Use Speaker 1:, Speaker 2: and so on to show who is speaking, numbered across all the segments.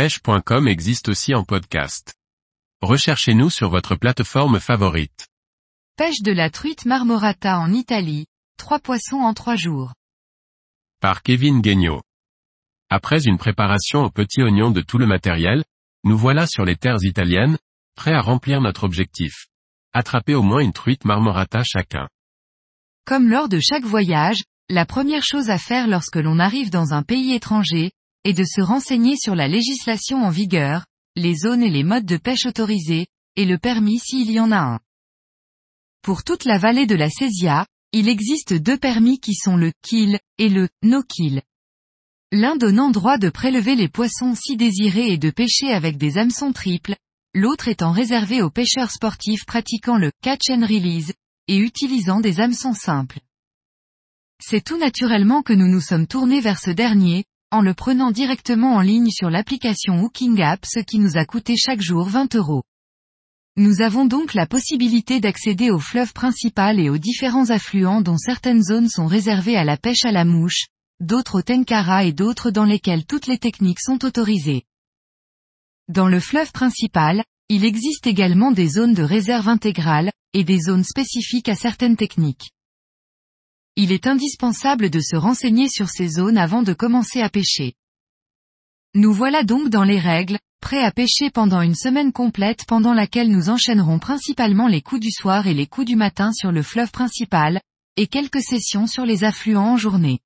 Speaker 1: pêche.com existe aussi en podcast. Recherchez-nous sur votre plateforme favorite.
Speaker 2: Pêche de la truite marmorata en Italie, trois poissons en trois jours.
Speaker 1: Par Kevin Guignot. Après une préparation au petit oignon de tout le matériel, nous voilà sur les terres italiennes, prêts à remplir notre objectif. Attraper au moins une truite marmorata chacun.
Speaker 2: Comme lors de chaque voyage, la première chose à faire lorsque l'on arrive dans un pays étranger, est de se renseigner sur la législation en vigueur, les zones et les modes de pêche autorisés, et le permis s'il y en a un. Pour toute la vallée de la Césia, il existe deux permis qui sont le kill et le no kill. L'un donnant droit de prélever les poissons si désirés et de pêcher avec des hameçons triples, l'autre étant réservé aux pêcheurs sportifs pratiquant le catch and release, et utilisant des hameçons simples. C'est tout naturellement que nous nous sommes tournés vers ce dernier, en le prenant directement en ligne sur l'application Hooking App ce qui nous a coûté chaque jour 20 euros. Nous avons donc la possibilité d'accéder au fleuve principal et aux différents affluents dont certaines zones sont réservées à la pêche à la mouche, d'autres au tenkara et d'autres dans lesquelles toutes les techniques sont autorisées. Dans le fleuve principal, il existe également des zones de réserve intégrale, et des zones spécifiques à certaines techniques. Il est indispensable de se renseigner sur ces zones avant de commencer à pêcher. Nous voilà donc dans les règles, prêts à pêcher pendant une semaine complète pendant laquelle nous enchaînerons principalement les coups du soir et les coups du matin sur le fleuve principal, et quelques sessions sur les affluents en journée.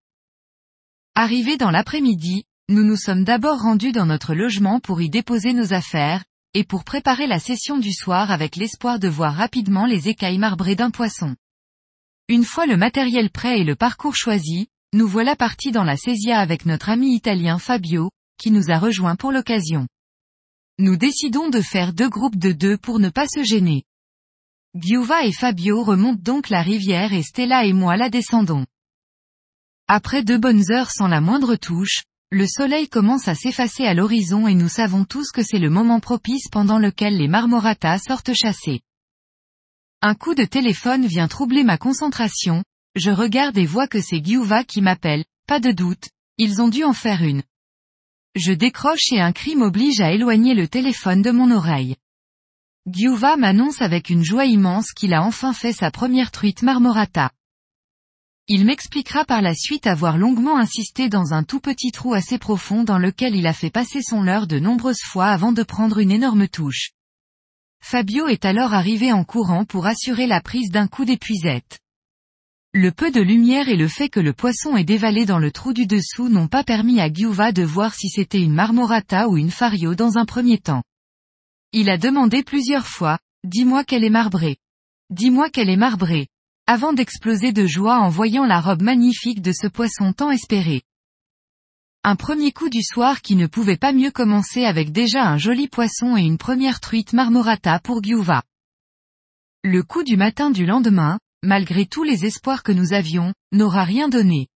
Speaker 2: Arrivés dans l'après-midi, nous nous sommes d'abord rendus dans notre logement pour y déposer nos affaires, et pour préparer la session du soir avec l'espoir de voir rapidement les écailles marbrées d'un poisson. Une fois le matériel prêt et le parcours choisi, nous voilà partis dans la Césia avec notre ami italien Fabio, qui nous a rejoint pour l'occasion. Nous décidons de faire deux groupes de deux pour ne pas se gêner. Giuva et Fabio remontent donc la rivière et Stella et moi la descendons. Après deux bonnes heures sans la moindre touche, le soleil commence à s'effacer à l'horizon et nous savons tous que c'est le moment propice pendant lequel les marmoratas sortent chasser. Un coup de téléphone vient troubler ma concentration, je regarde et vois que c'est Giuva qui m'appelle, pas de doute, ils ont dû en faire une. Je décroche et un cri m'oblige à éloigner le téléphone de mon oreille. Giuva m'annonce avec une joie immense qu'il a enfin fait sa première truite marmorata. Il m'expliquera par la suite avoir longuement insisté dans un tout petit trou assez profond dans lequel il a fait passer son leurre de nombreuses fois avant de prendre une énorme touche. Fabio est alors arrivé en courant pour assurer la prise d'un coup d'épuisette. Le peu de lumière et le fait que le poisson est dévalé dans le trou du dessous n'ont pas permis à Giuva de voir si c'était une marmorata ou une fario dans un premier temps. Il a demandé plusieurs fois, dis-moi qu'elle est marbrée. Dis-moi qu'elle est marbrée avant d'exploser de joie en voyant la robe magnifique de ce poisson tant espéré. Un premier coup du soir qui ne pouvait pas mieux commencer avec déjà un joli poisson et une première truite marmorata pour Giuva. Le coup du matin du lendemain, malgré tous les espoirs que nous avions, n'aura rien donné.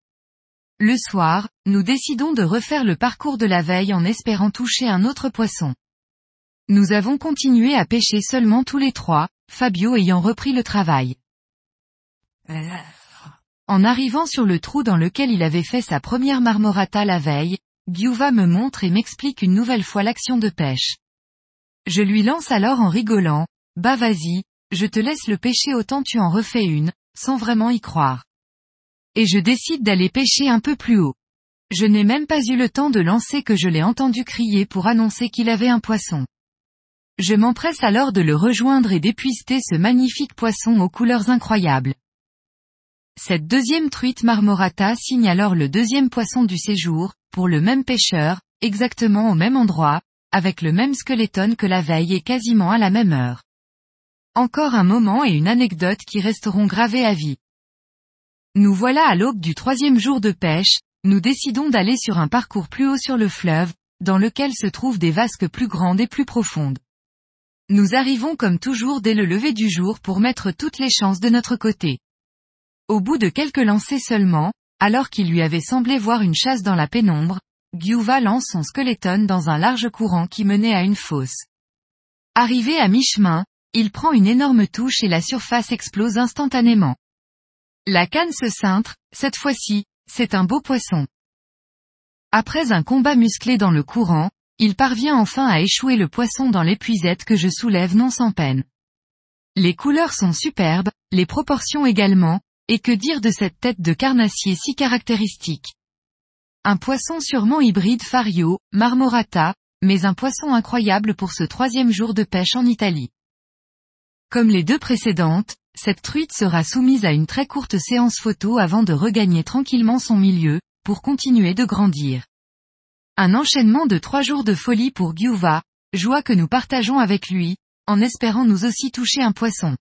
Speaker 2: Le soir, nous décidons de refaire le parcours de la veille en espérant toucher un autre poisson. Nous avons continué à pêcher seulement tous les trois, Fabio ayant repris le travail. En arrivant sur le trou dans lequel il avait fait sa première marmorata la veille, Giuva me montre et m'explique une nouvelle fois l'action de pêche. Je lui lance alors en rigolant, bah vas-y, je te laisse le pêcher autant tu en refais une, sans vraiment y croire. Et je décide d'aller pêcher un peu plus haut. Je n'ai même pas eu le temps de lancer que je l'ai entendu crier pour annoncer qu'il avait un poisson. Je m'empresse alors de le rejoindre et d'épuister ce magnifique poisson aux couleurs incroyables. Cette deuxième truite marmorata signe alors le deuxième poisson du séjour, pour le même pêcheur, exactement au même endroit, avec le même skeleton que la veille et quasiment à la même heure. Encore un moment et une anecdote qui resteront gravées à vie. Nous voilà à l'aube du troisième jour de pêche, nous décidons d'aller sur un parcours plus haut sur le fleuve, dans lequel se trouvent des vasques plus grandes et plus profondes. Nous arrivons comme toujours dès le lever du jour pour mettre toutes les chances de notre côté. Au bout de quelques lancers seulement, alors qu'il lui avait semblé voir une chasse dans la pénombre, Giuva lance son skeleton dans un large courant qui menait à une fosse. Arrivé à mi-chemin, il prend une énorme touche et la surface explose instantanément. La canne se cintre, cette fois-ci, c'est un beau poisson. Après un combat musclé dans le courant, il parvient enfin à échouer le poisson dans l'épuisette que je soulève non sans peine. Les couleurs sont superbes, les proportions également, et que dire de cette tête de carnassier si caractéristique? Un poisson sûrement hybride Fario, Marmorata, mais un poisson incroyable pour ce troisième jour de pêche en Italie. Comme les deux précédentes, cette truite sera soumise à une très courte séance photo avant de regagner tranquillement son milieu, pour continuer de grandir. Un enchaînement de trois jours de folie pour Giuva, joie que nous partageons avec lui, en espérant nous aussi toucher un poisson.